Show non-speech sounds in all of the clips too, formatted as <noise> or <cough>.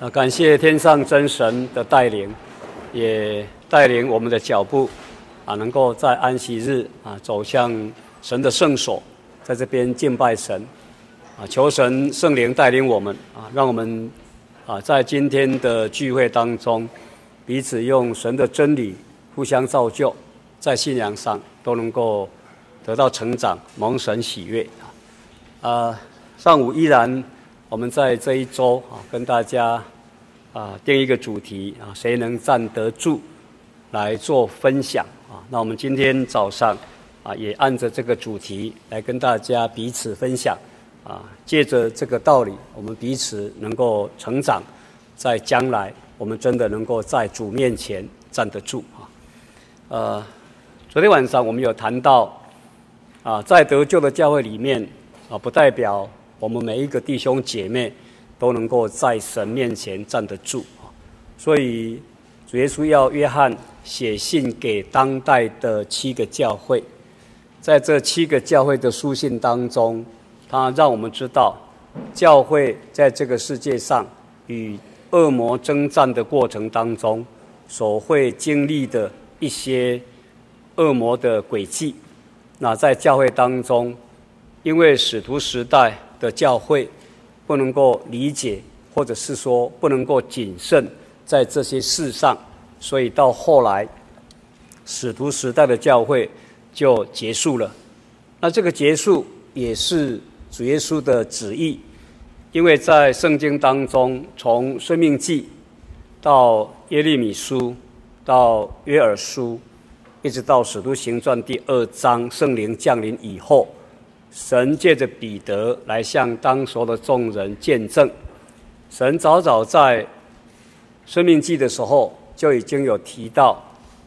啊，感谢天上真神的带领，也带领我们的脚步，啊，能够在安息日啊走向神的圣所，在这边敬拜神，啊，求神圣灵带领我们，啊，让我们啊在今天的聚会当中，彼此用神的真理互相造就，在信仰上都能够得到成长，蒙神喜悦。啊，啊上午依然。我们在这一周啊，跟大家啊定一个主题啊，谁能站得住来做分享啊？那我们今天早上啊，也按着这个主题来跟大家彼此分享啊，借着这个道理，我们彼此能够成长，在将来我们真的能够在主面前站得住啊。呃，昨天晚上我们有谈到啊，在得救的教会里面啊，不代表。我们每一个弟兄姐妹都能够在神面前站得住！所以主耶稣要约翰写信给当代的七个教会，在这七个教会的书信当中，他让我们知道，教会在这个世界上与恶魔征战的过程当中，所会经历的一些恶魔的诡计。那在教会当中，因为使徒时代。的教会不能够理解，或者是说不能够谨慎在这些事上，所以到后来使徒时代的教会就结束了。那这个结束也是主耶稣的旨意，因为在圣经当中，从申命记到耶利米书到约珥书，一直到使徒行传第二章圣灵降临以后。神借着彼得来向当时的众人见证，神早早在生命记的时候就已经有提到，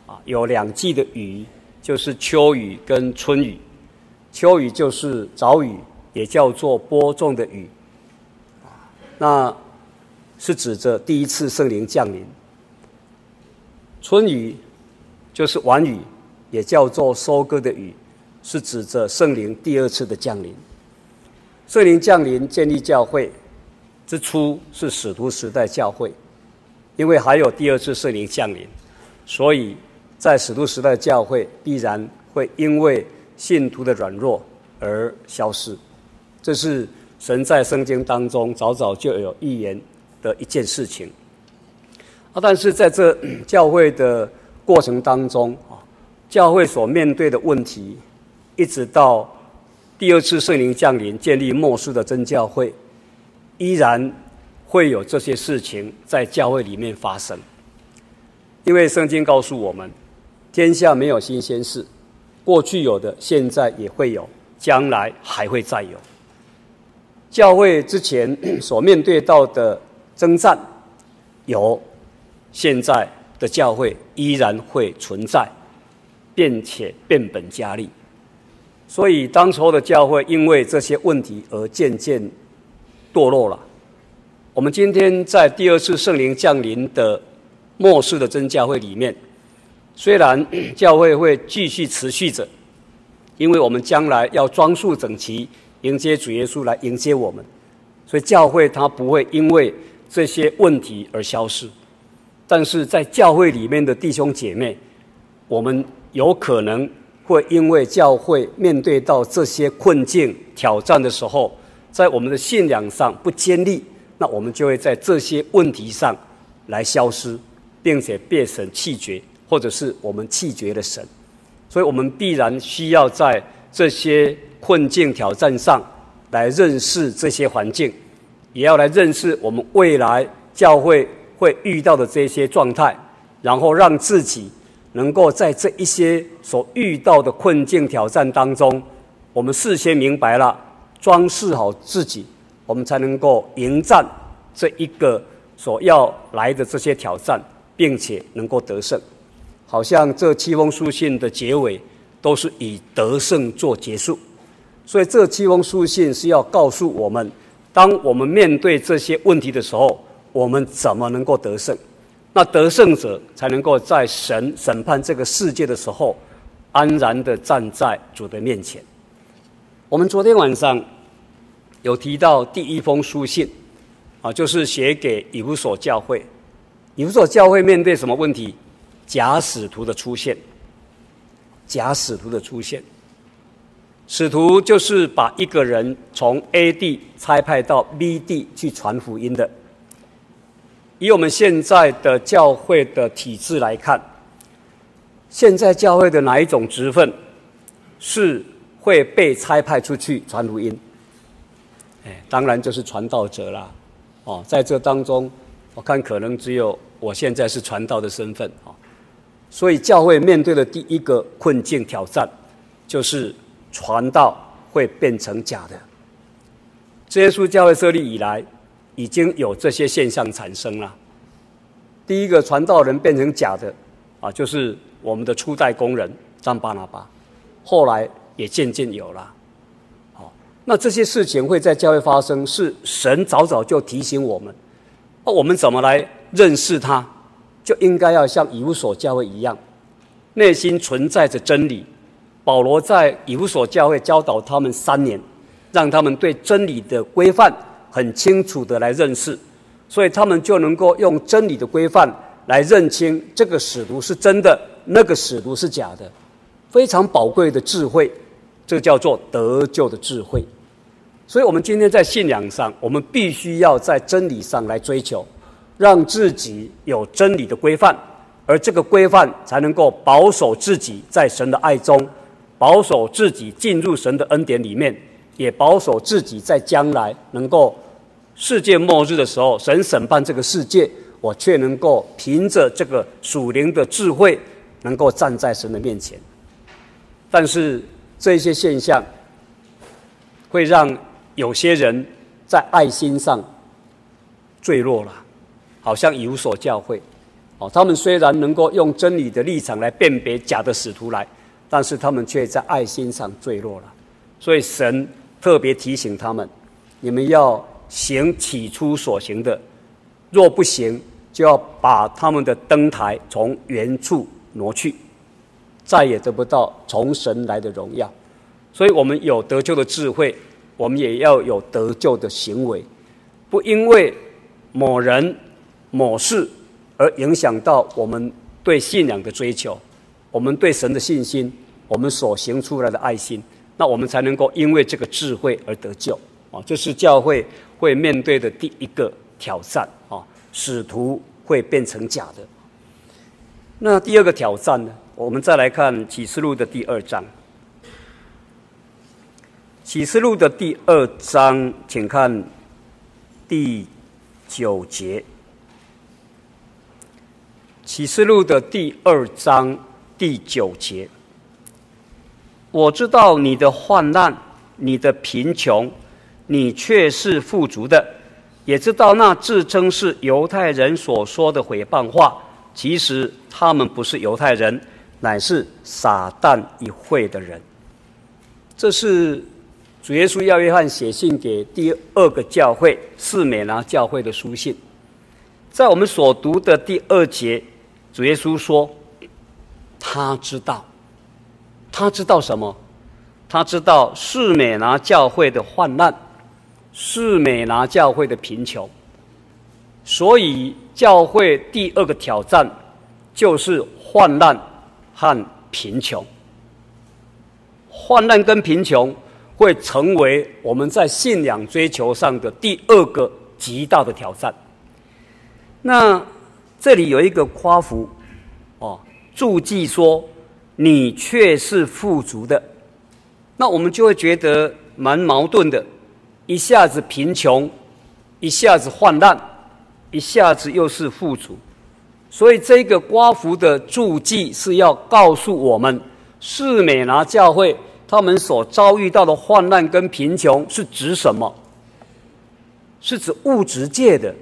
啊，有两季的雨，就是秋雨跟春雨。秋雨就是早雨，也叫做播种的雨，那是指着第一次圣灵降临。春雨就是晚雨，也叫做收割的雨。是指着圣灵第二次的降临。圣灵降临建立教会之初是使徒时代教会，因为还有第二次圣灵降临，所以在使徒时代教会必然会因为信徒的软弱而消失。这是神在圣经当中早早就有预言的一件事情。啊，但是在这教会的过程当中啊，教会所面对的问题。一直到第二次圣灵降临，建立末世的真教会，依然会有这些事情在教会里面发生。因为圣经告诉我们，天下没有新鲜事，过去有的，现在也会有，将来还会再有。教会之前所面对到的征战，有，现在的教会依然会存在，并且变本加厉。所以，当时候的教会因为这些问题而渐渐堕落了。我们今天在第二次圣灵降临的末世的真教会里面，虽然 <clears throat> 教会会继续持续着，因为我们将来要装束整齐，迎接主耶稣来迎接我们，所以教会它不会因为这些问题而消失。但是在教会里面的弟兄姐妹，我们有可能。会因为教会面对到这些困境挑战的时候，在我们的信仰上不坚立，那我们就会在这些问题上来消失，并且被神弃绝，或者是我们弃绝了神。所以，我们必然需要在这些困境挑战上来认识这些环境，也要来认识我们未来教会会遇到的这些状态，然后让自己。能够在这一些所遇到的困境挑战当中，我们事先明白了，装饰好自己，我们才能够迎战这一个所要来的这些挑战，并且能够得胜。好像这七封书信的结尾都是以得胜做结束，所以这七封书信是要告诉我们，当我们面对这些问题的时候，我们怎么能够得胜。那得胜者才能够在神审判这个世界的时候，安然的站在主的面前。我们昨天晚上有提到第一封书信，啊，就是写给以弗所教会。以弗所教会面对什么问题？假使徒的出现。假使徒的出现，使徒就是把一个人从 A 地差派到 B 地去传福音的。以我们现在的教会的体制来看，现在教会的哪一种职分是会被差派出去传福音？哎，当然就是传道者啦。哦，在这当中，我看可能只有我现在是传道的身份啊。所以，教会面对的第一个困境挑战，就是传道会变成假的。耶稣教会设立以来，已经有这些现象产生了。第一个传道人变成假的，啊，就是我们的初代工人张巴拿巴，后来也渐渐有了。好，那这些事情会在教会发生，是神早早就提醒我们。那我们怎么来认识他？就应该要像以弗所教会一样，内心存在着真理。保罗在以弗所教会教导他们三年，让他们对真理的规范很清楚的来认识，所以他们就能够用真理的规范来认清这个使徒是真的，那个使徒是假的，非常宝贵的智慧，这叫做得救的智慧。所以，我们今天在信仰上，我们必须要在真理上来追求。让自己有真理的规范，而这个规范才能够保守自己在神的爱中，保守自己进入神的恩典里面，也保守自己在将来能够世界末日的时候，神审判这个世界，我却能够凭着这个属灵的智慧，能够站在神的面前。但是这些现象会让有些人在爱心上坠落了。好像有所教会，哦，他们虽然能够用真理的立场来辨别假的使徒来，但是他们却在爱心上坠落了。所以神特别提醒他们：你们要行起初所行的，若不行，就要把他们的灯台从原处挪去，再也得不到从神来的荣耀。所以我们有得救的智慧，我们也要有得救的行为，不因为某人。某事而影响到我们对信仰的追求，我们对神的信心，我们所行出来的爱心，那我们才能够因为这个智慧而得救啊！这是教会会面对的第一个挑战啊！使徒会变成假的。那第二个挑战呢？我们再来看启示录的第二章。启示录的第二章，请看第九节。启示录的第二章第九节，我知道你的患难，你的贫穷，你却是富足的；也知道那自称是犹太人所说的毁谤话，其实他们不是犹太人，乃是撒旦一会的人。这是主耶稣要约翰写信给第二个教会四美拿教会的书信，在我们所读的第二节。主耶稣说：“他知道，他知道什么？他知道士美拿教会的患难，士美拿教会的贫穷。所以，教会第二个挑战就是患难和贫穷。患难跟贫穷会成为我们在信仰追求上的第二个极大的挑战。那。”这里有一个括弧，哦，注记说你却是富足的，那我们就会觉得蛮矛盾的，一下子贫穷，一下子患难，一下子又是富足，所以这个括弧的注记是要告诉我们，士美拿教会他们所遭遇到的患难跟贫穷是指什么？是指物质界的。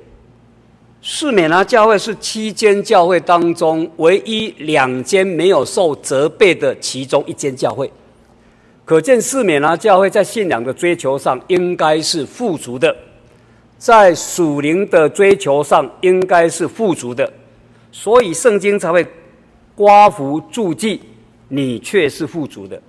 士美拿教会是七间教会当中唯一两间没有受责备的其中一间教会，可见士美拿教会在信仰的追求上应该是富足的，在属灵的追求上应该是富足的，所以圣经才会刮胡注记，你却是富足的，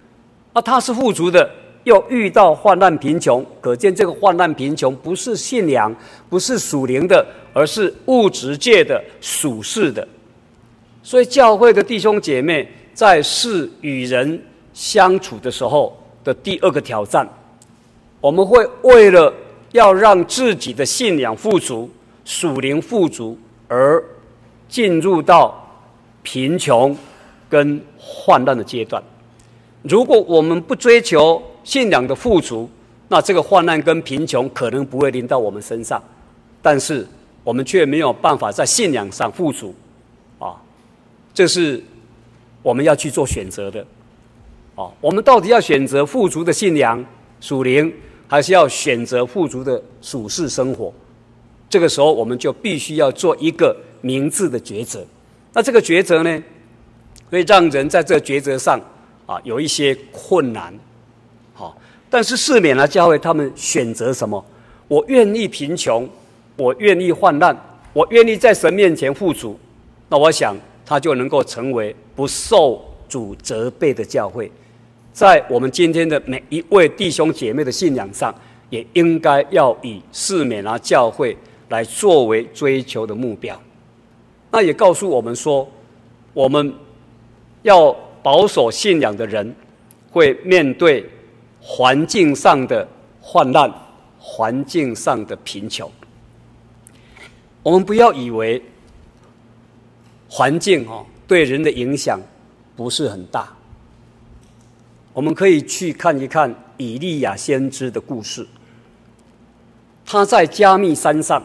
啊，他是富足的，又遇到患难贫穷，可见这个患难贫穷不是信仰，不是属灵的，而是物质界的属世的。所以，教会的弟兄姐妹在世与人相处的时候的第二个挑战，我们会为了要让自己的信仰富足、属灵富足，而进入到贫穷跟患难的阶段。如果我们不追求信仰的富足，那这个患难跟贫穷可能不会临到我们身上，但是我们却没有办法在信仰上富足，啊，这是我们要去做选择的，啊，我们到底要选择富足的信仰属灵，还是要选择富足的属世生活？这个时候，我们就必须要做一个明智的抉择。那这个抉择呢，会让人在这抉择上。啊，有一些困难，但是四面来教会他们选择什么？我愿意贫穷，我愿意患难，我愿意在神面前富足。那我想，他就能够成为不受主责备的教会。在我们今天的每一位弟兄姐妹的信仰上，也应该要以四面来教会来作为追求的目标。那也告诉我们说，我们要。保守信仰的人会面对环境上的患难、环境上的贫穷。我们不要以为环境哦对人的影响不是很大。我们可以去看一看以利亚先知的故事。他在加密山上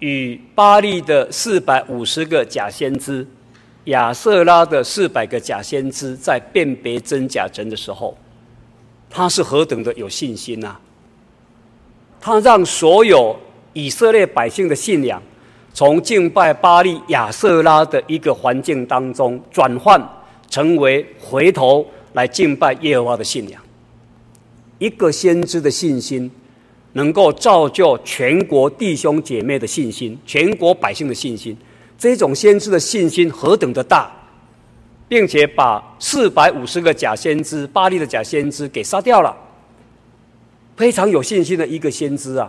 与巴力的四百五十个假先知。亚瑟拉的四百个假先知在辨别真假真的时候，他是何等的有信心呐！他让所有以色列百姓的信仰，从敬拜巴力亚舍拉的一个环境当中转换成为回头来敬拜耶和华的信仰。一个先知的信心，能够造就全国弟兄姐妹的信心，全国百姓的信心。这种先知的信心何等的大，并且把四百五十个假先知、巴力的假先知给杀掉了，非常有信心的一个先知啊！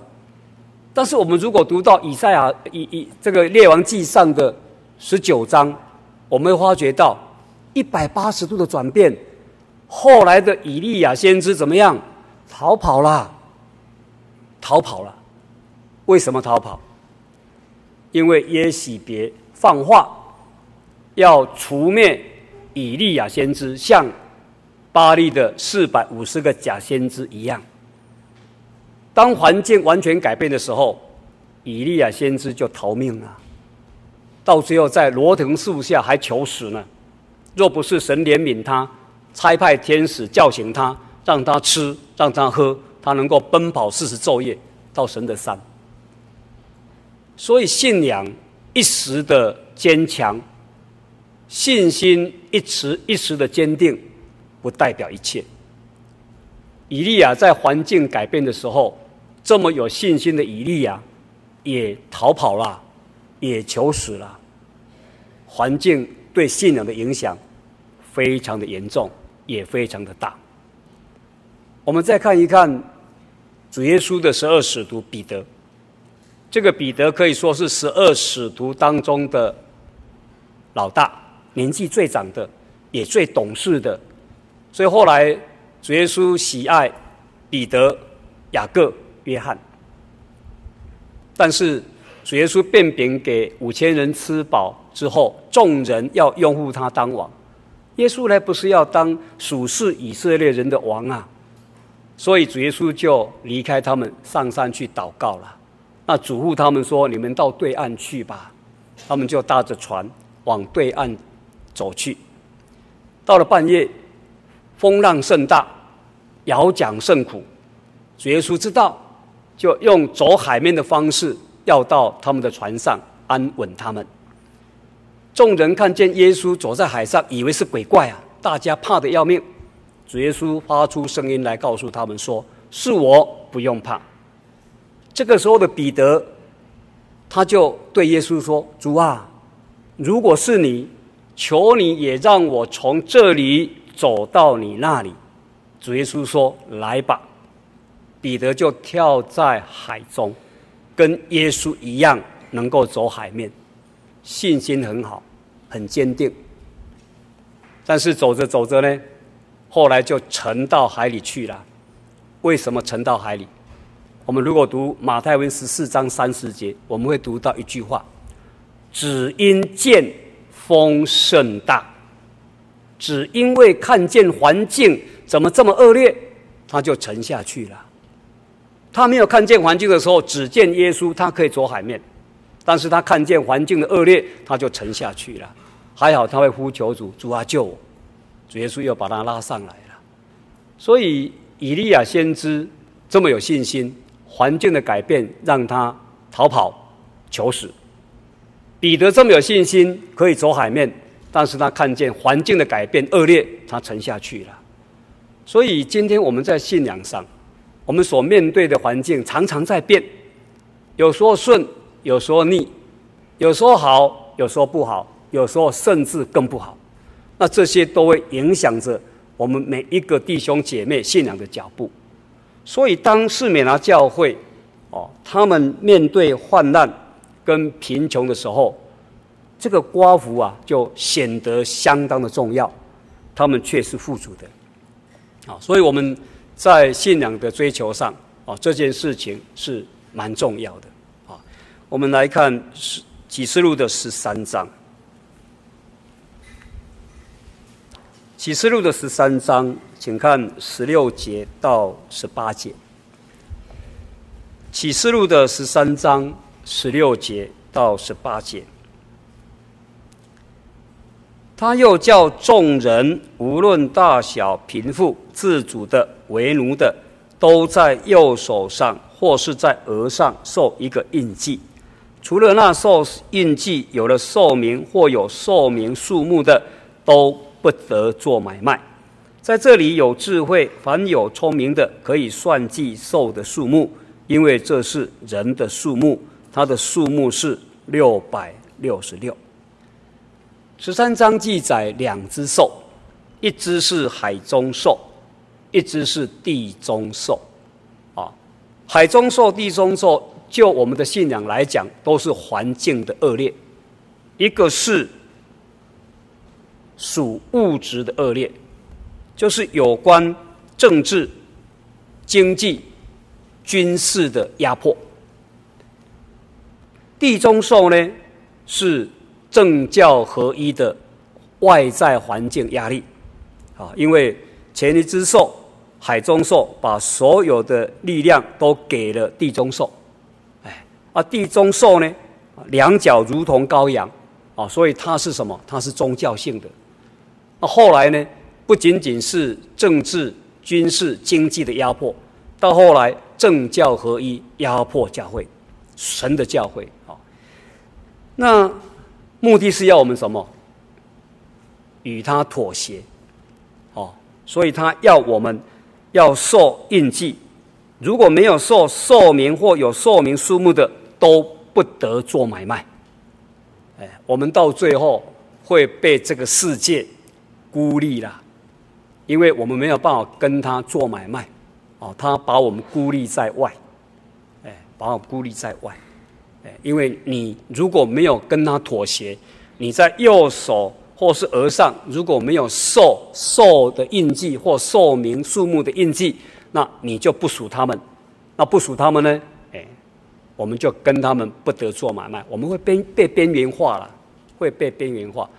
但是我们如果读到以赛亚以以这个列王记上的十九章，我们会发觉到一百八十度的转变。后来的以利亚先知怎么样？逃跑了，逃跑了。为什么逃跑？因为耶洗别。放话要除灭以利亚先知，像巴力的四百五十个假先知一样。当环境完全改变的时候，以利亚先知就逃命了，到最后在罗藤树下还求死呢。若不是神怜悯他，差派天使叫醒他，让他吃，让他喝，他能够奔跑四十昼夜到神的山。所以信仰。一时的坚强，信心一时一时的坚定，不代表一切。以利亚在环境改变的时候，这么有信心的以利亚，也逃跑了，也求死了。环境对信仰的影响非常的严重，也非常的大。我们再看一看主耶稣的十二使徒彼得。这个彼得可以说是十二使徒当中的老大，年纪最长的，也最懂事的，所以后来主耶稣喜爱彼得、雅各、约翰。但是主耶稣变饼给五千人吃饱之后，众人要拥护他当王，耶稣呢不是要当属世以色列人的王啊，所以主耶稣就离开他们，上山去祷告了。那嘱咐他们说：“你们到对岸去吧。”他们就搭着船往对岸走去。到了半夜，风浪甚大，摇桨甚苦。主耶稣知道，就用走海面的方式，要到他们的船上安稳他们。众人看见耶稣走在海上，以为是鬼怪啊，大家怕得要命。主耶稣发出声音来告诉他们说：“是我，不用怕。”这个时候的彼得，他就对耶稣说：“主啊，如果是你，求你也让我从这里走到你那里。”主耶稣说：“来吧。”彼得就跳在海中，跟耶稣一样，能够走海面，信心很好，很坚定。但是走着走着呢，后来就沉到海里去了。为什么沉到海里？我们如果读马太福音十四章三十节，我们会读到一句话：“只因见风甚大，只因为看见环境怎么这么恶劣，他就沉下去了。”他没有看见环境的时候，只见耶稣，他可以走海面；但是他看见环境的恶劣，他就沉下去了。还好他会呼求主，主啊救我！主耶稣又把他拉上来了。所以以利亚先知这么有信心，环境的改变让他逃跑求死；彼得这么有信心，可以走海面，但是他看见环境的改变恶劣，他沉下去了。所以今天我们在信仰上。我们所面对的环境常常在变，有时候顺，有时候逆，有时候好，有时候不好，有时候甚至更不好。那这些都会影响着我们每一个弟兄姐妹信仰的脚步。所以，当士美拿教会哦，他们面对患难跟贫穷的时候，这个瓜福啊，就显得相当的重要。他们却是富足的，啊，所以我们。在信仰的追求上，啊，这件事情是蛮重要的，啊，我们来看《启示录》的十三章，《启示录》的十三章，请看十六节到十八节，《启示录》的十三章十六节到十八节。他又叫众人，无论大小贫富、自主的、为奴的，都在右手上或是在额上受一个印记。除了那受印记有了寿命或有寿命数目的，都不得做买卖。在这里有智慧，凡有聪明的，可以算计寿的数目，因为这是人的数目，它的数目是六百六十六。十三章记载两只兽，一只是海中兽，一只是地中兽。啊，海中兽、地中兽，就我们的信仰来讲，都是环境的恶劣。一个是属物质的恶劣，就是有关政治、经济、军事的压迫。地中兽呢，是。政教合一的外在环境压力，啊，因为前一只兽海中兽把所有的力量都给了地中兽，哎，啊，地中兽呢，两脚如同羔羊，啊，所以它是什么？它是宗教性的。那后来呢，不仅仅是政治、军事、经济的压迫，到后来政教合一压迫教会，神的教会，那。目的是要我们什么？与他妥协，哦，所以他要我们要受印记，如果没有受受名或有受名数目的，都不得做买卖。哎，我们到最后会被这个世界孤立了，因为我们没有办法跟他做买卖，哦，他把我们孤立在外，哎，把我孤立在外。因为你如果没有跟他妥协，你在右手或是额上如果没有兽兽的印记或兽名数目的印记，那你就不属他们。那不属他们呢？哎，我们就跟他们不得做买卖，我们会边被边缘化了，会被边缘化。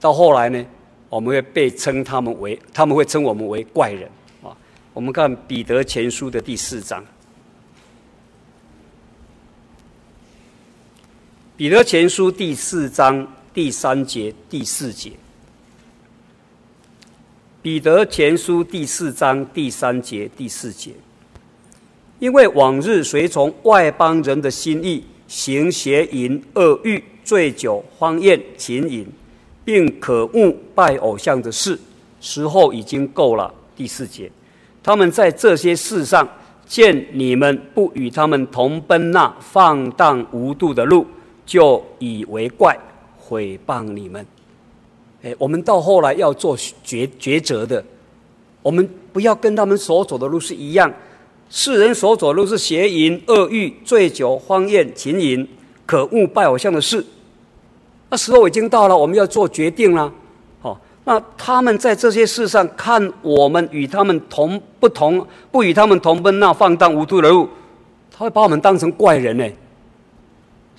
到后来呢，我们会被称他们为，他们会称我们为怪人啊。我们看彼得前书的第四章。彼得前书第四章第三节第四节。彼得前书第四章第三节第四节。因为往日随从外邦人的心意，行邪淫、恶欲、醉酒、荒宴、情淫，并可恶拜偶像的事，时候已经够了。第四节。他们在这些事上，见你们不与他们同奔那放荡无度的路。就以为怪，毁谤你们。哎，我们到后来要做抉抉择的，我们不要跟他们所走的路是一样。世人所走的路是邪淫、恶欲、醉酒、荒宴、情淫、可恶拜偶像的事。那时候已经到了，我们要做决定了。好，那他们在这些事上看我们与他们同不同，不与他们同奔那放荡无度的路，他会把我们当成怪人呢。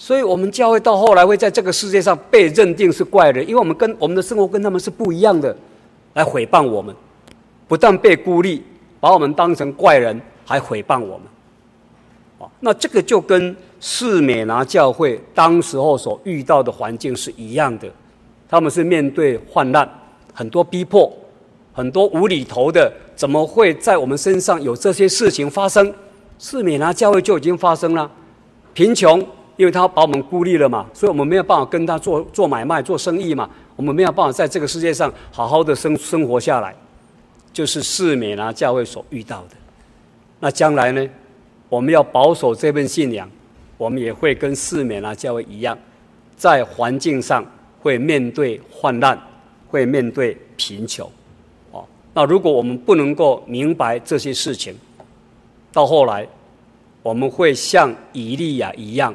所以，我们教会到后来会在这个世界上被认定是怪人，因为我们跟我们的生活跟他们是不一样的，来诽谤我们，不但被孤立，把我们当成怪人，还诽谤我们。啊，那这个就跟士美拿教会当时候所遇到的环境是一样的，他们是面对患难，很多逼迫，很多无厘头的，怎么会在我们身上有这些事情发生？士美拿教会就已经发生了，贫穷。因为他把我们孤立了嘛，所以我们没有办法跟他做做买卖、做生意嘛，我们没有办法在这个世界上好好的生生活下来，就是世美拿教会所遇到的。那将来呢，我们要保守这份信仰，我们也会跟世美拿教会一样，在环境上会面对患难，会面对贫穷。哦，那如果我们不能够明白这些事情，到后来我们会像以利亚一样。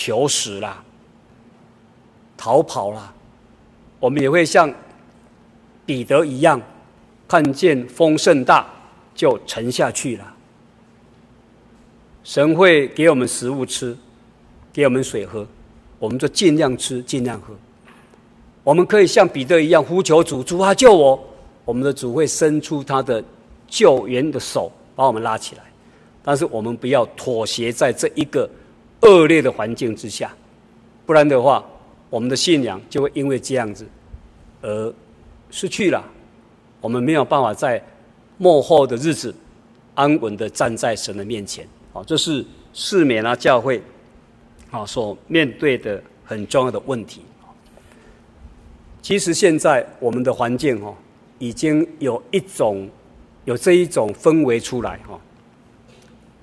求死啦，逃跑了，我们也会像彼得一样，看见风甚大就沉下去了。神会给我们食物吃，给我们水喝，我们就尽量吃，尽量喝。我们可以像彼得一样呼求主，主啊救我！我们的主会伸出他的救援的手，把我们拉起来。但是我们不要妥协在这一个。恶劣的环境之下，不然的话，我们的信仰就会因为这样子而失去了。我们没有办法在末后的日子安稳的站在神的面前。好，这是士美拿教会啊所面对的很重要的问题。其实现在我们的环境哦，已经有一种有这一种氛围出来哈。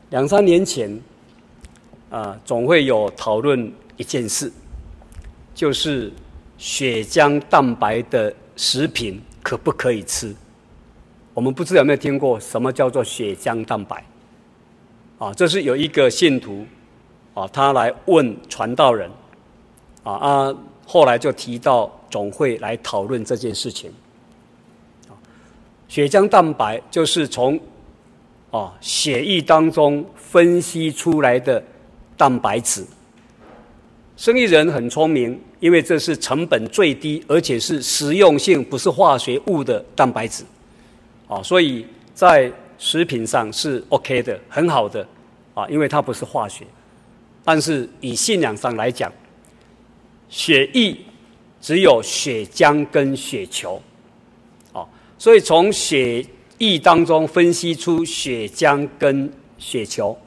两三年前。啊，总会有讨论一件事，就是血浆蛋白的食品可不可以吃？我们不知道有没有听过什么叫做血浆蛋白？啊，这是有一个信徒啊，他来问传道人，啊啊，后来就提到总会来讨论这件事情。血浆蛋白就是从啊血液当中分析出来的。蛋白质，生意人很聪明，因为这是成本最低，而且是实用性不是化学物的蛋白质，啊，所以在食品上是 OK 的，很好的，啊，因为它不是化学。但是以信仰上来讲，血液只有血浆跟血球，啊，所以从血液当中分析出血浆跟血球。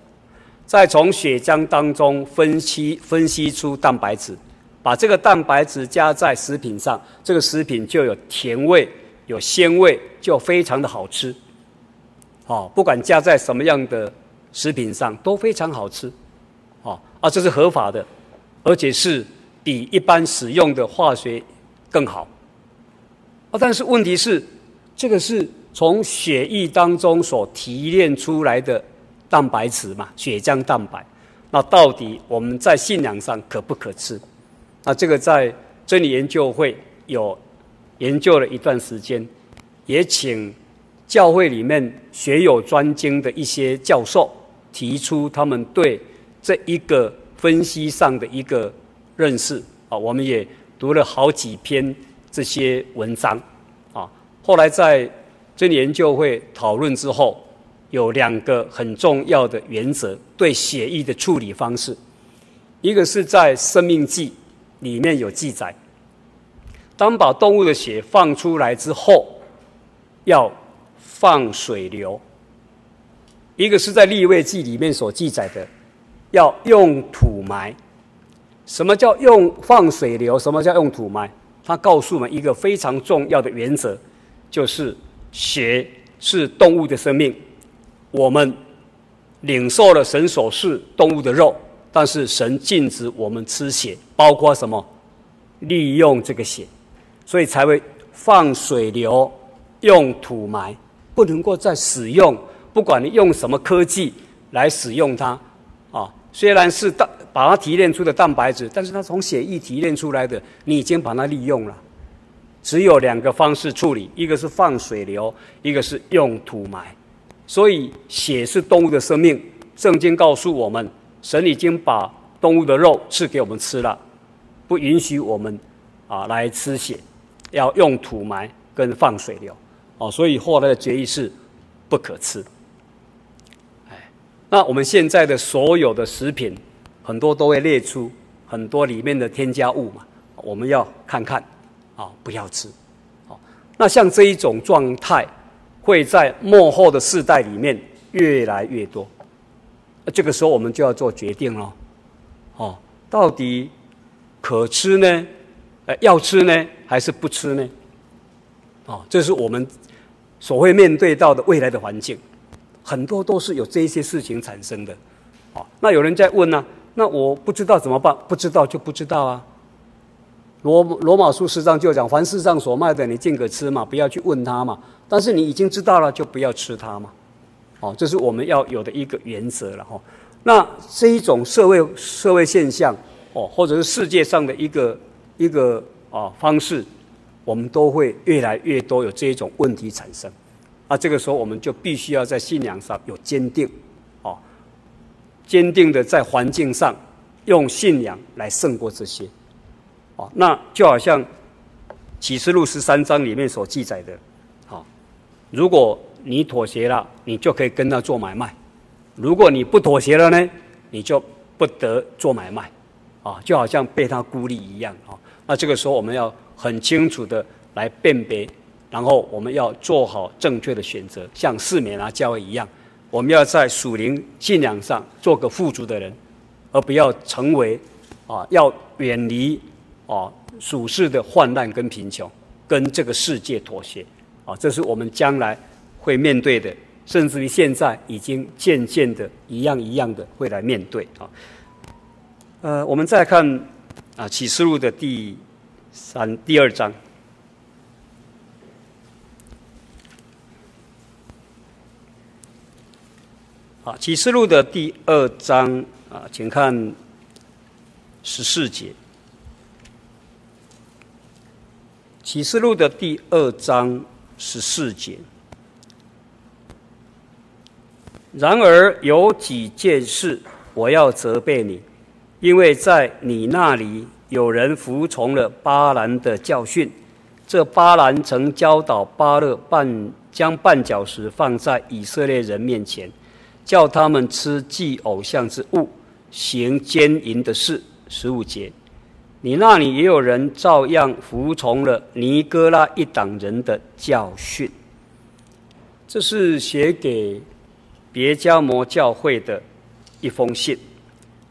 再从血浆当中分析分析出蛋白质，把这个蛋白质加在食品上，这个食品就有甜味、有鲜味，就非常的好吃。哦，不管加在什么样的食品上都非常好吃。哦，啊，这是合法的，而且是比一般使用的化学更好。啊，但是问题是，这个是从血液当中所提炼出来的。蛋白质嘛，血浆蛋白，那到底我们在信仰上可不可吃？那这个在真理研究会有研究了一段时间，也请教会里面学有专精的一些教授提出他们对这一个分析上的一个认识啊。我们也读了好几篇这些文章啊。后来在真理研究会讨论之后。有两个很重要的原则，对血液的处理方式，一个是在《生命记》里面有记载，当把动物的血放出来之后，要放水流；一个是在《立位记》里面所记载的，要用土埋。什么叫用放水流？什么叫用土埋？他告诉我们一个非常重要的原则，就是血是动物的生命。我们领受了神所赐动物的肉，但是神禁止我们吃血，包括什么？利用这个血，所以才会放水流，用土埋，不能够再使用，不管你用什么科技来使用它，啊，虽然是蛋把它提炼出的蛋白质，但是它从血液提炼出来的，你已经把它利用了。只有两个方式处理，一个是放水流，一个是用土埋。所以血是动物的生命，圣经告诉我们，神已经把动物的肉赐给我们吃了，不允许我们啊来吃血，要用土埋跟放水流。哦，所以后来的决议是不可吃。哎，那我们现在的所有的食品，很多都会列出很多里面的添加物嘛，我们要看看。啊、不要吃，好、哦。那像这一种状态，会在幕后的世代里面越来越多。这个时候我们就要做决定了，哦，到底可吃呢？呃，要吃呢，还是不吃呢？哦，这是我们所会面对到的未来的环境，很多都是有这些事情产生的。哦，那有人在问呢、那我不知道怎么办？不知道就不知道啊。罗罗马书十章就讲，凡世上所卖的，你尽可吃嘛，不要去问他嘛。但是你已经知道了，就不要吃它嘛。哦，这是我们要有的一个原则了哈。那这一种社会社会现象，哦，或者是世界上的一个一个啊方式，我们都会越来越多有这一种问题产生。啊，这个时候我们就必须要在信仰上有坚定，哦，坚定的在环境上用信仰来胜过这些。哦，那就好像启示录十三章里面所记载的，好，如果你妥协了，你就可以跟他做买卖；如果你不妥协了呢，你就不得做买卖，啊，就好像被他孤立一样啊。那这个时候我们要很清楚的来辨别，然后我们要做好正确的选择，像士勉拿教会一样，我们要在属灵信仰上做个富足的人，而不要成为啊，要远离。哦，属世的患难跟贫穷，跟这个世界妥协，啊，这是我们将来会面对的，甚至于现在已经渐渐的一样一样的会来面对啊。呃，我们再看啊，《启示录》的第三、第二章。啊，《启示录》的第二章啊，请看十四节。启示录的第二章十四节。然而有几件事我要责备你，因为在你那里有人服从了巴兰的教训。这巴兰曾教导巴勒半将绊脚石放在以色列人面前，叫他们吃祭偶像之物，行奸淫的事。十五节。你那里也有人照样服从了尼哥拉一党人的教训。这是写给别加摩教会的一封信。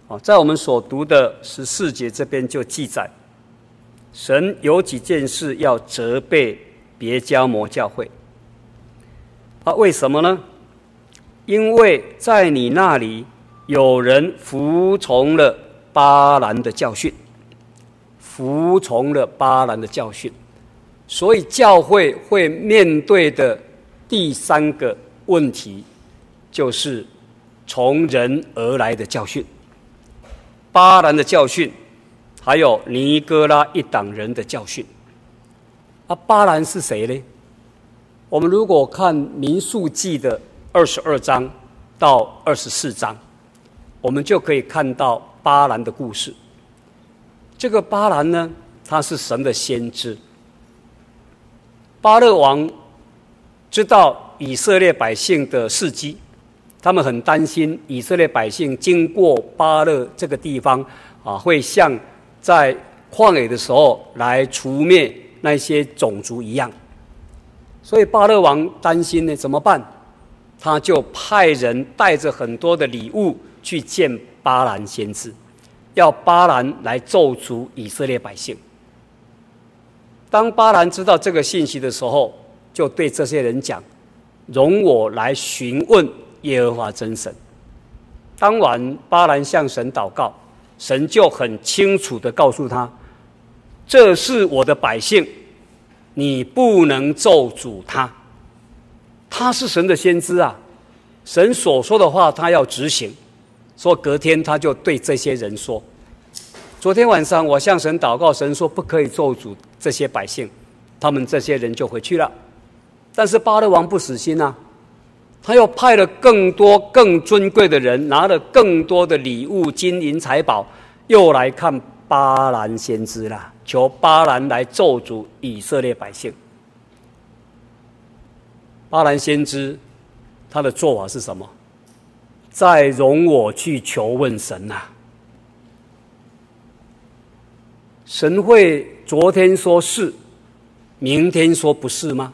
啊，在我们所读的十四节这边就记载，神有几件事要责备别加摩教会。啊，为什么呢？因为在你那里有人服从了巴兰的教训。服从了巴兰的教训，所以教会会面对的第三个问题，就是从人而来的教训。巴兰的教训，还有尼哥拉一党人的教训。啊，巴兰是谁呢？我们如果看民数记的二十二章到二十四章，我们就可以看到巴兰的故事。这个巴兰呢，他是神的先知。巴勒王知道以色列百姓的事迹，他们很担心以色列百姓经过巴勒这个地方啊，会像在旷野的时候来除灭那些种族一样。所以巴勒王担心呢，怎么办？他就派人带着很多的礼物去见巴兰先知。要巴兰来咒诅以色列百姓。当巴兰知道这个信息的时候，就对这些人讲：“容我来询问耶和华真神。”当晚，巴兰向神祷告，神就很清楚地告诉他：“这是我的百姓，你不能咒诅他。”他是神的先知啊，神所说的话他要执行，说隔天他就对这些人说。昨天晚上我向神祷告，神说不可以咒诅这些百姓，他们这些人就回去了。但是巴勒王不死心啊，他又派了更多更尊贵的人，拿了更多的礼物、金银财宝，又来看巴兰先知了，求巴兰来咒诅以色列百姓。巴兰先知他的做法是什么？再容我去求问神呐、神会昨天说是，明天说不是吗？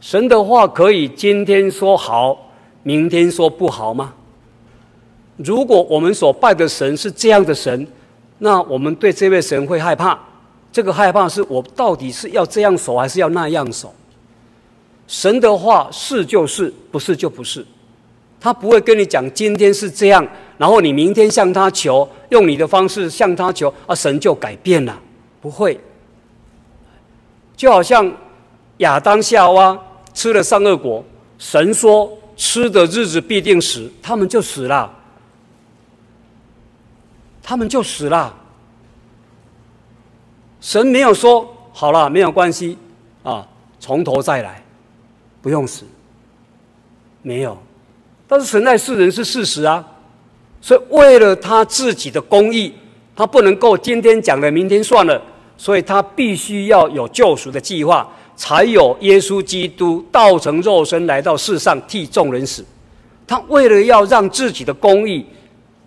神的话可以今天说好，明天说不好吗？如果我们所拜的神是这样的神，那我们对这位神会害怕。这个害怕是我到底是要这样守，还是要那样守？神的话是就是，不是就不是。他不会跟你讲今天是这样。然后你明天向他求，用你的方式向他求，啊，神就改变了，不会。就好像亚当夏娃吃了善恶果，神说吃的日子必定死，他们就死了，他们就死了。神没有说好了，没有关系，啊，从头再来，不用死，没有。但是神爱世人是事实啊。所以，为了他自己的公义，他不能够今天讲了，明天算了。所以他必须要有救赎的计划，才有耶稣基督道成肉身来到世上替众人死。他为了要让自己的公义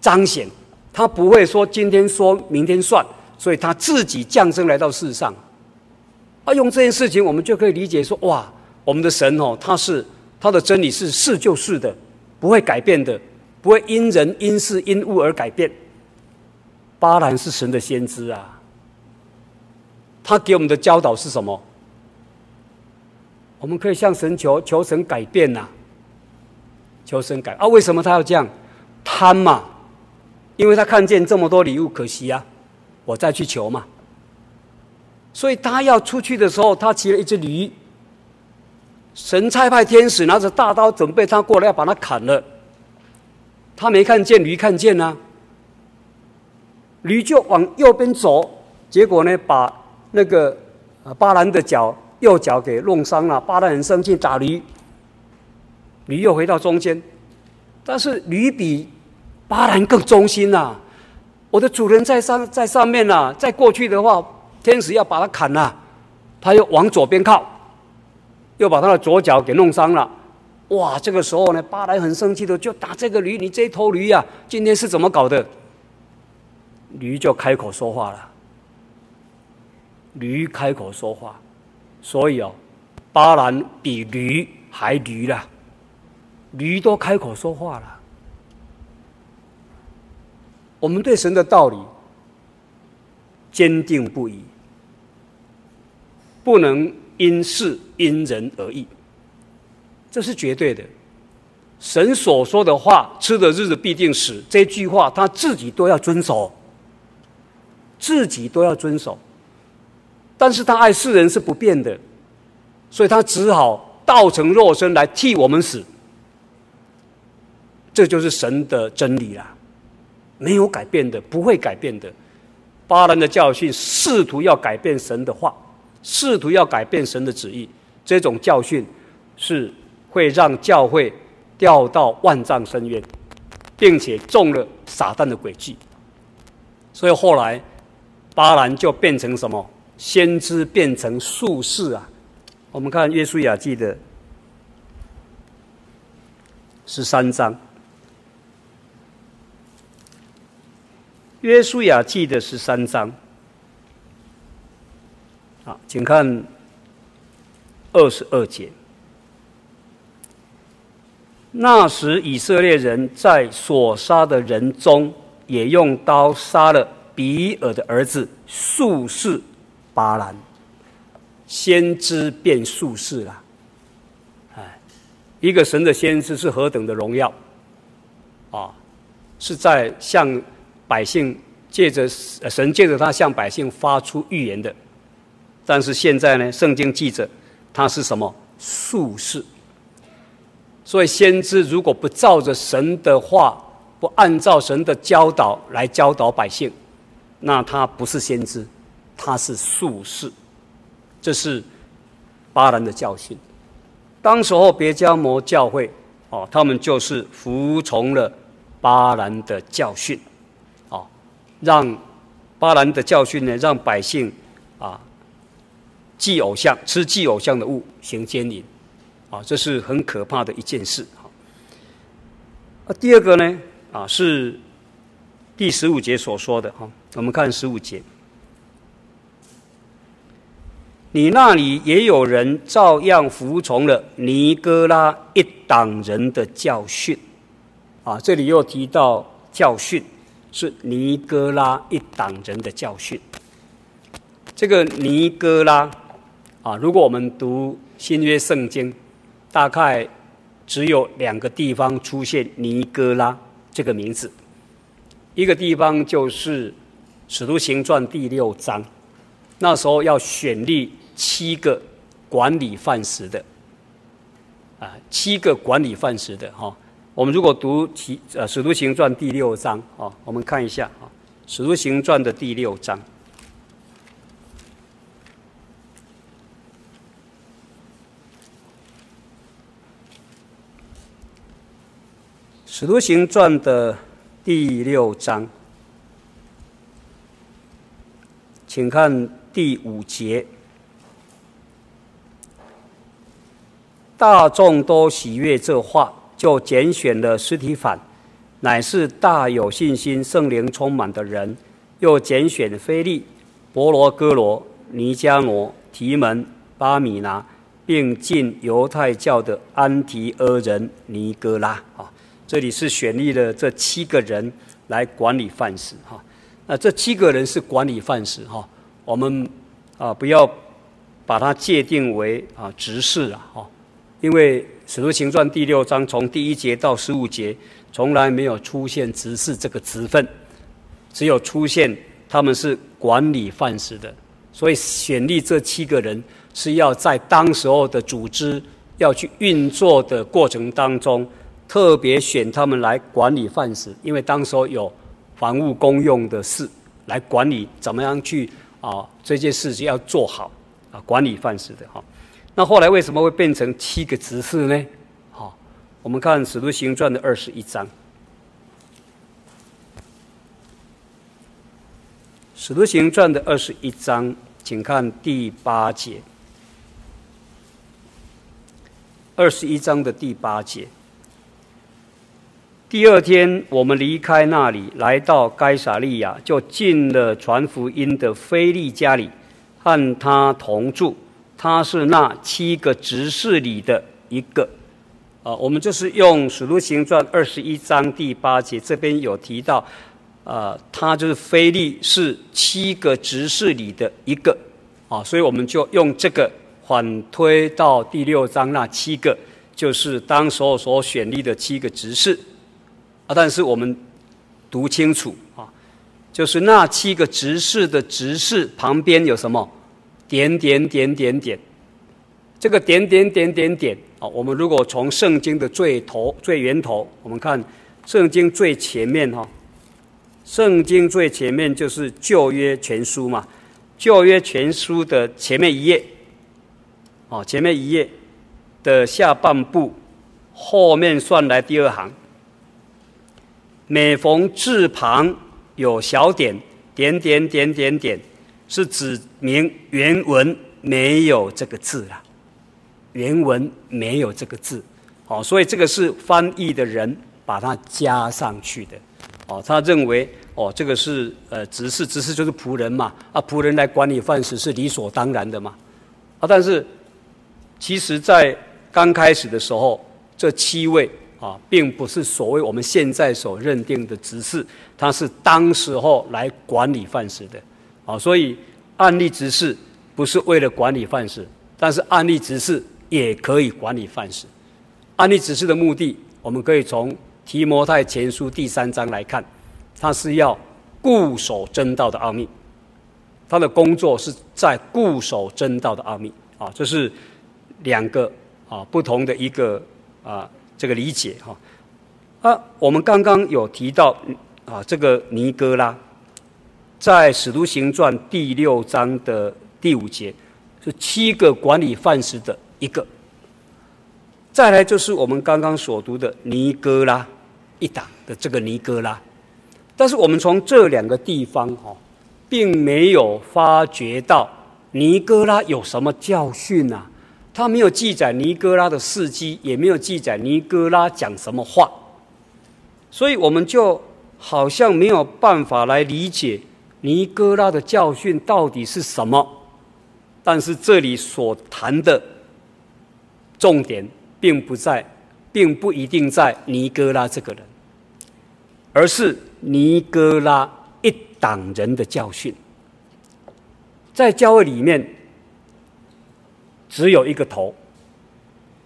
彰显，他不会说今天说明天算，所以他自己降生来到世上。啊，用这件事情，我们就可以理解说：哇，我们的神哦，他是他的真理是是就是的，不会改变的。不会因人因事因物而改变。巴兰是神的先知啊，他给我们的教导是什么？我们可以向神求，求神改变呐、求神改啊？为什么他要这样？贪嘛，因为他看见这么多礼物，可惜啊，我再去求嘛。所以他要出去的时候，他骑了一只驴，神差派天使拿着大刀，准备他过来要把他砍了。他没看见，驴看见啊，驴就往右边走，结果呢，把那个巴兰的脚右脚给弄伤了。巴兰很生气，打驴，驴又回到中间，但是驴比巴兰更忠心呐、我的主人在上，在上面呐、再过去的话，天使要把他砍了，他又往左边靠，又把他的左脚给弄伤了。哇，这个时候呢，巴兰很生气的就打这个驴，你这头驴呀、今天是怎么搞的？驴就开口说话了。驴开口说话，所以哦，巴兰比驴还驴了，驴都开口说话了。我们对神的道理坚定不移，不能因事因人而异。这是绝对的，神所说的话，吃的日子必定死。这句话他自己都要遵守，自己都要遵守。但是他爱世人是不变的，所以他只好道成肉身来替我们死。这就是神的真理啦，没有改变的，不会改变的。巴兰的教训试图要改变神的话，试图要改变神的旨意，这种教训是。会让教会掉到万丈深渊，并且中了撒旦的诡计。所以后来巴兰就变成什么？先知变成术士啊！我们看约书亚记的十三章，约书亚记的十三章，好，请看二十二节。那时，以色列人在所杀的人中，也用刀杀了比尔的儿子术士巴兰。先知变术士了，哎，一个神的先知是何等的荣耀啊！是在向百姓借着神借着他向百姓发出预言的。但是现在呢，圣经记着他是什么术士？所以先知如果不照着神的话，不按照神的教导来教导百姓，那他不是先知，他是术士。这是巴兰的教训。当时候别迦摩教会哦，他们就是服从了巴兰的教训，哦，让巴兰的教训呢，让百姓啊祭偶像，吃祭偶像的物，行奸淫，啊，这是很可怕的一件事。啊，第二个呢，啊是第十五节所说的哈，我们看十五节。你那里也有人照样服从了尼哥拉一党人的教训，啊，这里又提到教训是尼哥拉一党人的教训。这个尼哥拉，啊，如果我们读新约圣经，大概只有两个地方出现尼哥拉这个名字，一个地方就是《使徒行传》第六章，那时候要选立。七个管理饭食的，啊，七个管理饭食的哈。我们如果读《呃使徒行传》第六章啊，我们看一下啊，《使徒行传》的第六章，《使徒行传》的第六章，请看第五节。大众都喜悦这话，就拣选了司提反，乃是大有信心、圣灵充满的人；又拣选菲利、伯罗哥罗、尼迦罗、提门、巴米拿，并进犹太教的安提阿人尼哥拉。啊，这里是选立了这七个人来管理饭食。哈，那这七个人是管理饭食。哈，我们啊不要把它界定为啊执事啊。哈。因为《使徒行传》第六章从第一节到十五节，从来没有出现执事这个职分，只有出现他们是管理饭食的，所以选立这七个人是要在当时候的组织要去运作的过程当中，特别选他们来管理饭食，因为当时候有房屋公用的事来管理，怎么样去啊这件事情要做好啊管理饭食的哈。那后来为什么会变成七个执事呢？好，我们看《使徒行传》的二十一章，《使徒行传》的二十一章，请看第八节。二十一章的第八节。第二天，我们离开那里，来到该撒利亚，就进了传福音的腓利家里，和他同住。他是那七个执事里的一个，啊，我们就是用《使徒行传》二十一章第八节，这边有提到，啊，他就是腓利是七个执事里的一个，啊，所以我们就用这个反推到第六章那七个，就是当时候所选立的七个执事，啊，但是我们读清楚啊，就是那七个执事的执事旁边有什么？点点点点点，这个点点点点点啊，我们如果从圣经的最头最源头，我们看圣经最前面哈，圣经最前面就是旧约全书嘛，旧约全书的前面一页，哦，前面一页的下半部，后面算来第二行，每逢字旁有小点，点点点点点。是指明原文没有这个字了，原文没有这个字，哦，所以这个是翻译的人把它加上去的，哦，他认为哦，这个是呃执事，执事就是仆人嘛，啊，仆人来管理饭食是理所当然的嘛，啊，但是其实在刚开始的时候，这七位啊，并不是所谓我们现在所认定的执事，他是当时候来管理饭食的。啊，所以案例执事不是为了管理饭食，但是案例执事也可以管理饭食。案例执事的目的，我们可以从提摩太前书第三章来看，他是要固守真道的奥秘，他的工作是在固守真道的奥秘。啊，这是两个啊不同的一个啊这个理解哈。啊，我们刚刚有提到啊，这个尼哥拉，在《使徒行传》第六章的第五节，是七个管理饭食的一个。再来就是我们刚刚所读的尼哥拉一党的这个尼哥拉，但是我们从这两个地方哈，并没有发觉到尼哥拉有什么教训呐、啊？他没有记载尼哥拉的事迹，也没有记载尼哥拉讲什么话。所以我们就好像没有办法来理解尼哥拉的教训到底是什么，但是这里所谈的重点并不在，并不一定在尼哥拉这个人，而是尼哥拉一党人的教训。在教会里面，只有一个头，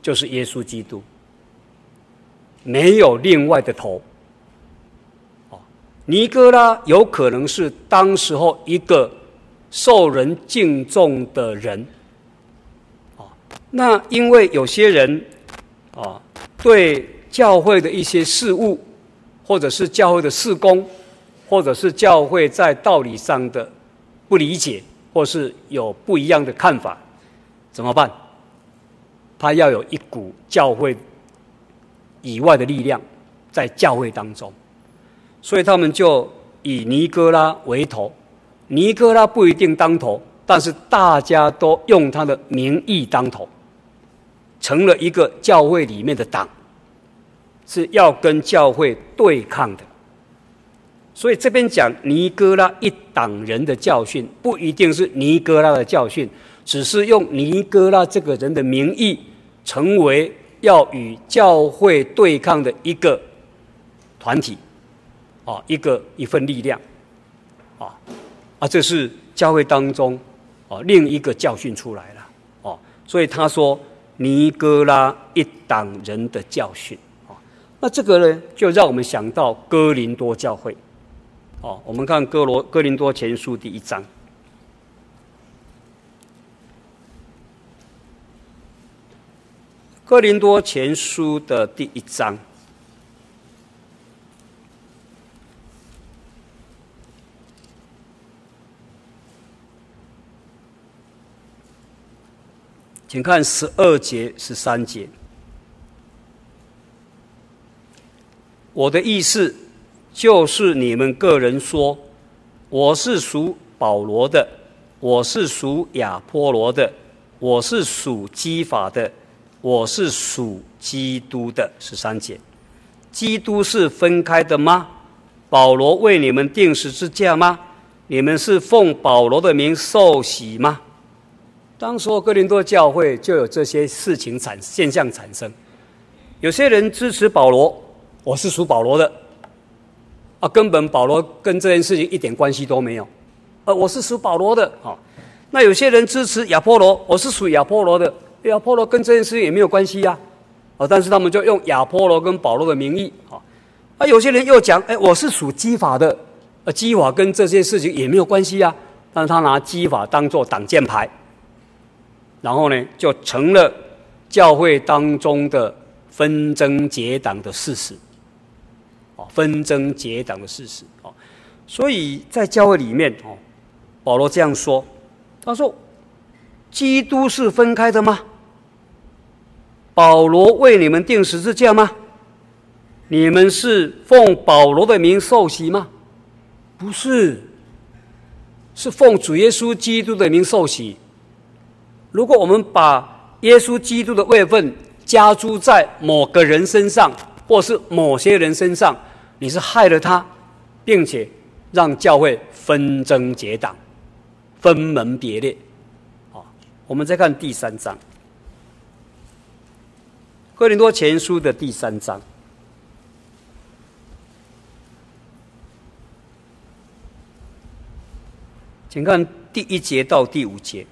就是耶稣基督，没有另外的头。哦尼哥拉有可能是当时候一个受人敬重的人，哦，那因为有些人啊，对教会的一些事务，或者是教会的事工，或者是教会在道理上的不理解，或是有不一样的看法，怎么办？他要有一股教会以外的力量在教会当中。所以他们就以尼哥拉为头，尼哥拉不一定当头，但是大家都用他的名义当头，成了一个教会里面的党，是要跟教会对抗的。所以这边讲尼哥拉一党人的教训，不一定是尼哥拉的教训，只是用尼哥拉这个人的名义，成为要与教会对抗的一个团体。啊，一个一份力量，啊，啊，这是教会当中啊另一个教训出来了，哦，所以他说尼哥拉一党人的教训，啊，那这个呢，就让我们想到哥林多教会，哦，我们看哥罗哥林多前书第一章，哥林多前书的第一章。请看十二节、十三节。我的意思就是，你们个人说，我是属保罗的，我是属亚波罗的，我是属基法的，我是属基督的。十三节，基督是分开的吗？保罗为你们定十字架吗？你们是奉保罗的名受洗吗？当时哥林多教会就有这些事情产现象产生，有些人支持保罗，我是属保罗的，啊，根本保罗跟这件事情一点关系都没有，呃，我是属保罗的，啊，那有些人支持亚波罗，我是属亚波罗的，亚波罗跟这件事情也没有关系呀，啊，但是他们就用亚波罗跟保罗的名义，啊，啊，有些人又讲，哎，我是属基法的，呃，基法跟这件事情也没有关系呀，但是他拿基法当做挡箭牌。然后呢，就成了教会当中的纷争结党的事实，哦，纷争结党的事实，哦，所以在教会里面，哦，保罗这样说，他说：“基督是分开的吗？保罗为你们定十字架吗？你们是奉保罗的名受洗吗？不是，是奉主耶稣基督的名受洗。”如果我们把耶稣基督的位分加诸在某个人身上，或是某些人身上，你是害了他，并且让教会纷争结党、分门别类。好，我们再看第三章，《哥林多前书》的第三章，请看第一节到第五节。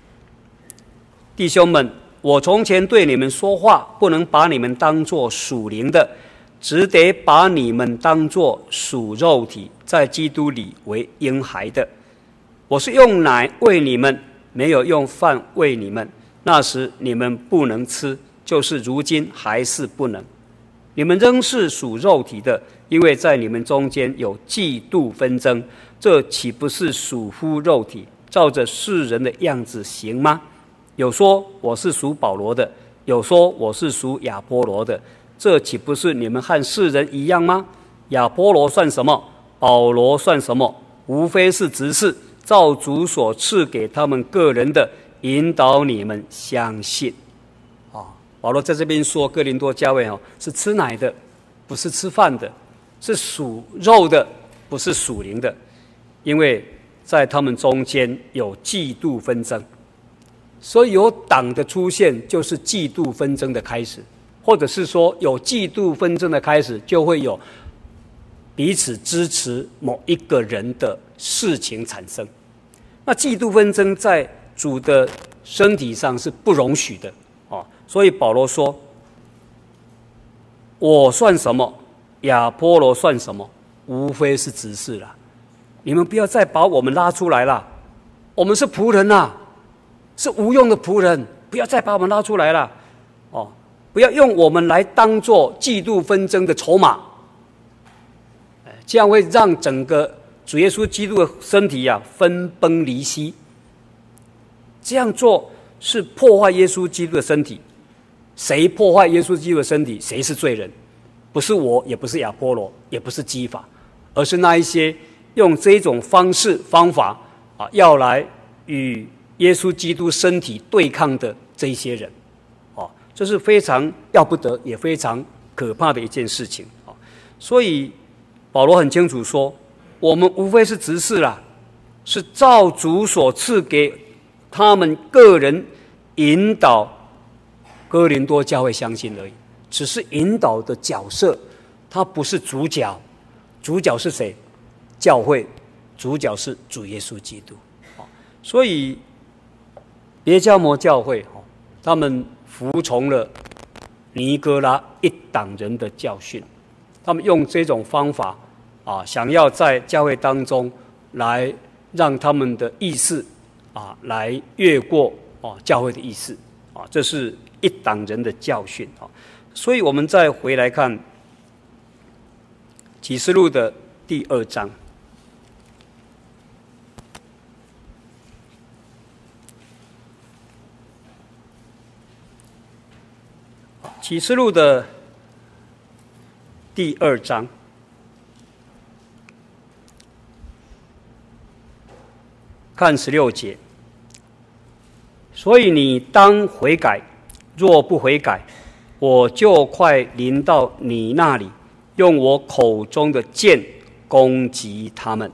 弟兄们，我从前对你们说话，不能把你们当作属灵的，只得把你们当作属肉体，在基督里为婴孩的。我是用奶喂你们，没有用饭喂你们。那时你们不能吃，就是如今还是不能，你们仍是属肉体的，因为在你们中间有嫉妒纷争，这岂不是属乎肉体，照着世人的样子行吗？有说我是属保罗的，有说我是属亚波罗的，这岂不是你们和世人一样吗？亚波罗算什么？保罗算什么？无非是执事，照主所赐给他们个人的，引导你们相信。保罗在这边说，哥林多教会哦，是吃奶的，不是吃饭的，是属肉的，不是属灵的，因为在他们中间有嫉妒纷争，所以有党的出现就是嫉妒纷争的开始，或者是说有嫉妒纷争的开始，就会有彼此支持某一个人的事情产生。那嫉妒纷争在主的身体上是不容许的。所以保罗说：“我算什么？亚波罗算什么？无非是执事了。你们不要再把我们拉出来了。我们是仆人呐，是无用的仆人。不要再把我们拉出来了。哦，不要用我们来当做嫉妒纷争的筹码。这样会让整个主耶稣基督的身体呀分崩离析。这样做是破坏耶稣基督的身体。”谁破坏耶稣基督的身体，谁是罪人？不是我，也不是亚波罗，也不是基法，而是那一些用这种方式方法啊，要来与耶稣基督身体对抗的这些人，啊，这是非常要不得，也非常可怕的一件事情啊。所以保罗很清楚说，我们无非是执事啦，是照主所赐给他们个人引导。哥林多教会相信而已，只是引导的角色，他不是主角。主角是谁？教会，主角是主耶稣基督。所以别迦摩教会他们服从了尼哥拉一党人的教训，他们用这种方法啊，想要在教会当中来让他们的意思啊，来越过啊教会的意思啊，这是。一党人的教训啊，所以我们再回来看启示录的第二章。启示录的第二章，看十六节，所以你当悔改。若不悔改，我就快临到你那里，用我口中的剑攻击他们。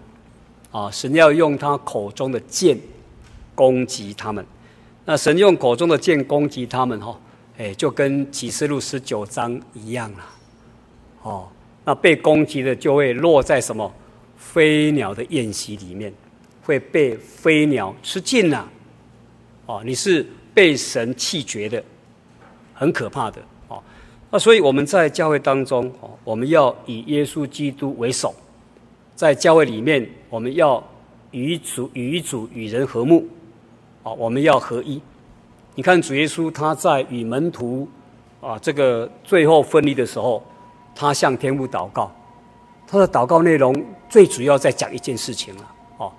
啊，神要用他口中的剑攻击他们。那神用口中的剑攻击他们，哈，哎，就跟启示录十九章一样了。哦，那被攻击的就会落在什么飞鸟的宴席里面，会被飞鸟吃尽了。哦，你是被神弃绝的。很可怕的啊！那所以我们在教会当中哦，我们要以耶稣基督为首，在教会里面，我们要与主与主与人和睦啊，我们要合一。你看主耶稣他在与门徒啊这个最后分离的时候，他向天父祷告，他的祷告内容最主要在讲一件事情了啊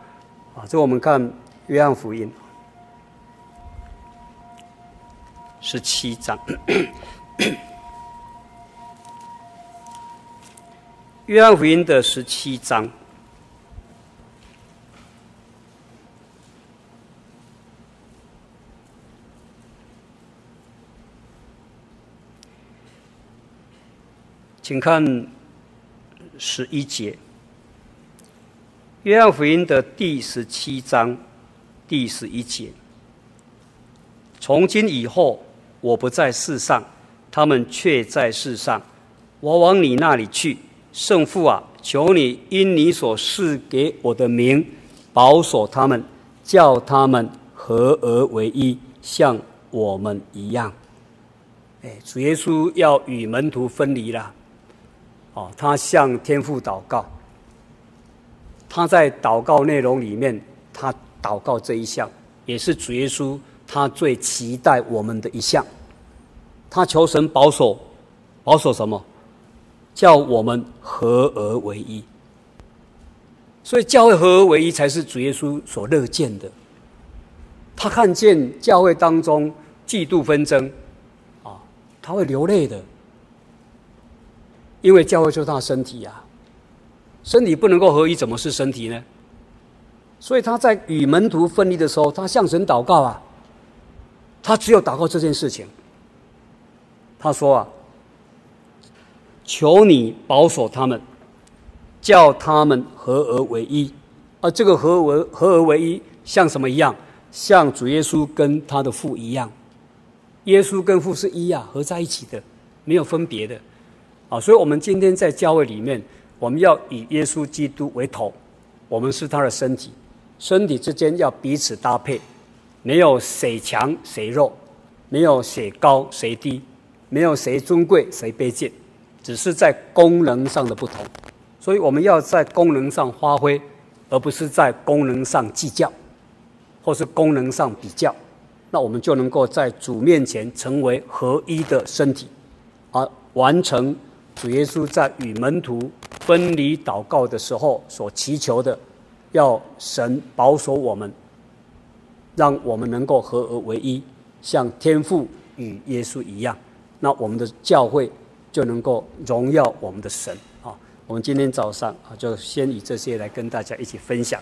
啊！这我们看约翰福音。十七章，<coughs> 约翰福音的十七章，请看十一节。约翰福音的第十七章第十一节，从今以后。我不在世上，他们却在世上。我往你那里去，圣父啊，求你因你所赐给我的名，保守他们，叫他们合而为一，像我们一样。哎，主耶稣要与门徒分离了。哦，他向天父祷告。他在祷告内容里面，他祷告这一项，也是主耶稣。他最期待我们的一项，他求神保守，保守什么？叫我们合而为一。所以教会合而为一才是主耶稣所乐见的。他看见教会当中嫉妒纷争，啊，他会流泪的，因为教会就是他的身体呀、啊。身体不能够合一，怎么是身体呢？所以他在与门徒分离的时候，他向神祷告啊。他只有祷告这件事情。他说啊：“求你保守他们，叫他们合而为一。而这个合为合而为一，像什么一样？像主耶稣跟他的父一样。耶稣跟父是一啊，合在一起的，没有分别的。啊，所以我们今天在教会里面。”我们要以耶稣基督为头，我们是他的身体，身体之间要彼此搭配，没有谁强谁弱，没有谁高谁低，没有谁尊贵谁卑贱，只是在功能上的不同。所以我们要在功能上发挥，而不是在功能上计较，或是功能上比较，那我们就能够在主面前成为合一的身体，而完成主耶稣在与门徒。分离祷告的时候所祈求的，要神保守我们，让我们能够合而为一，像天父与耶稣一样，那我们的教会就能够荣耀我们的神啊！我们今天早上啊，就先以这些来跟大家一起分享。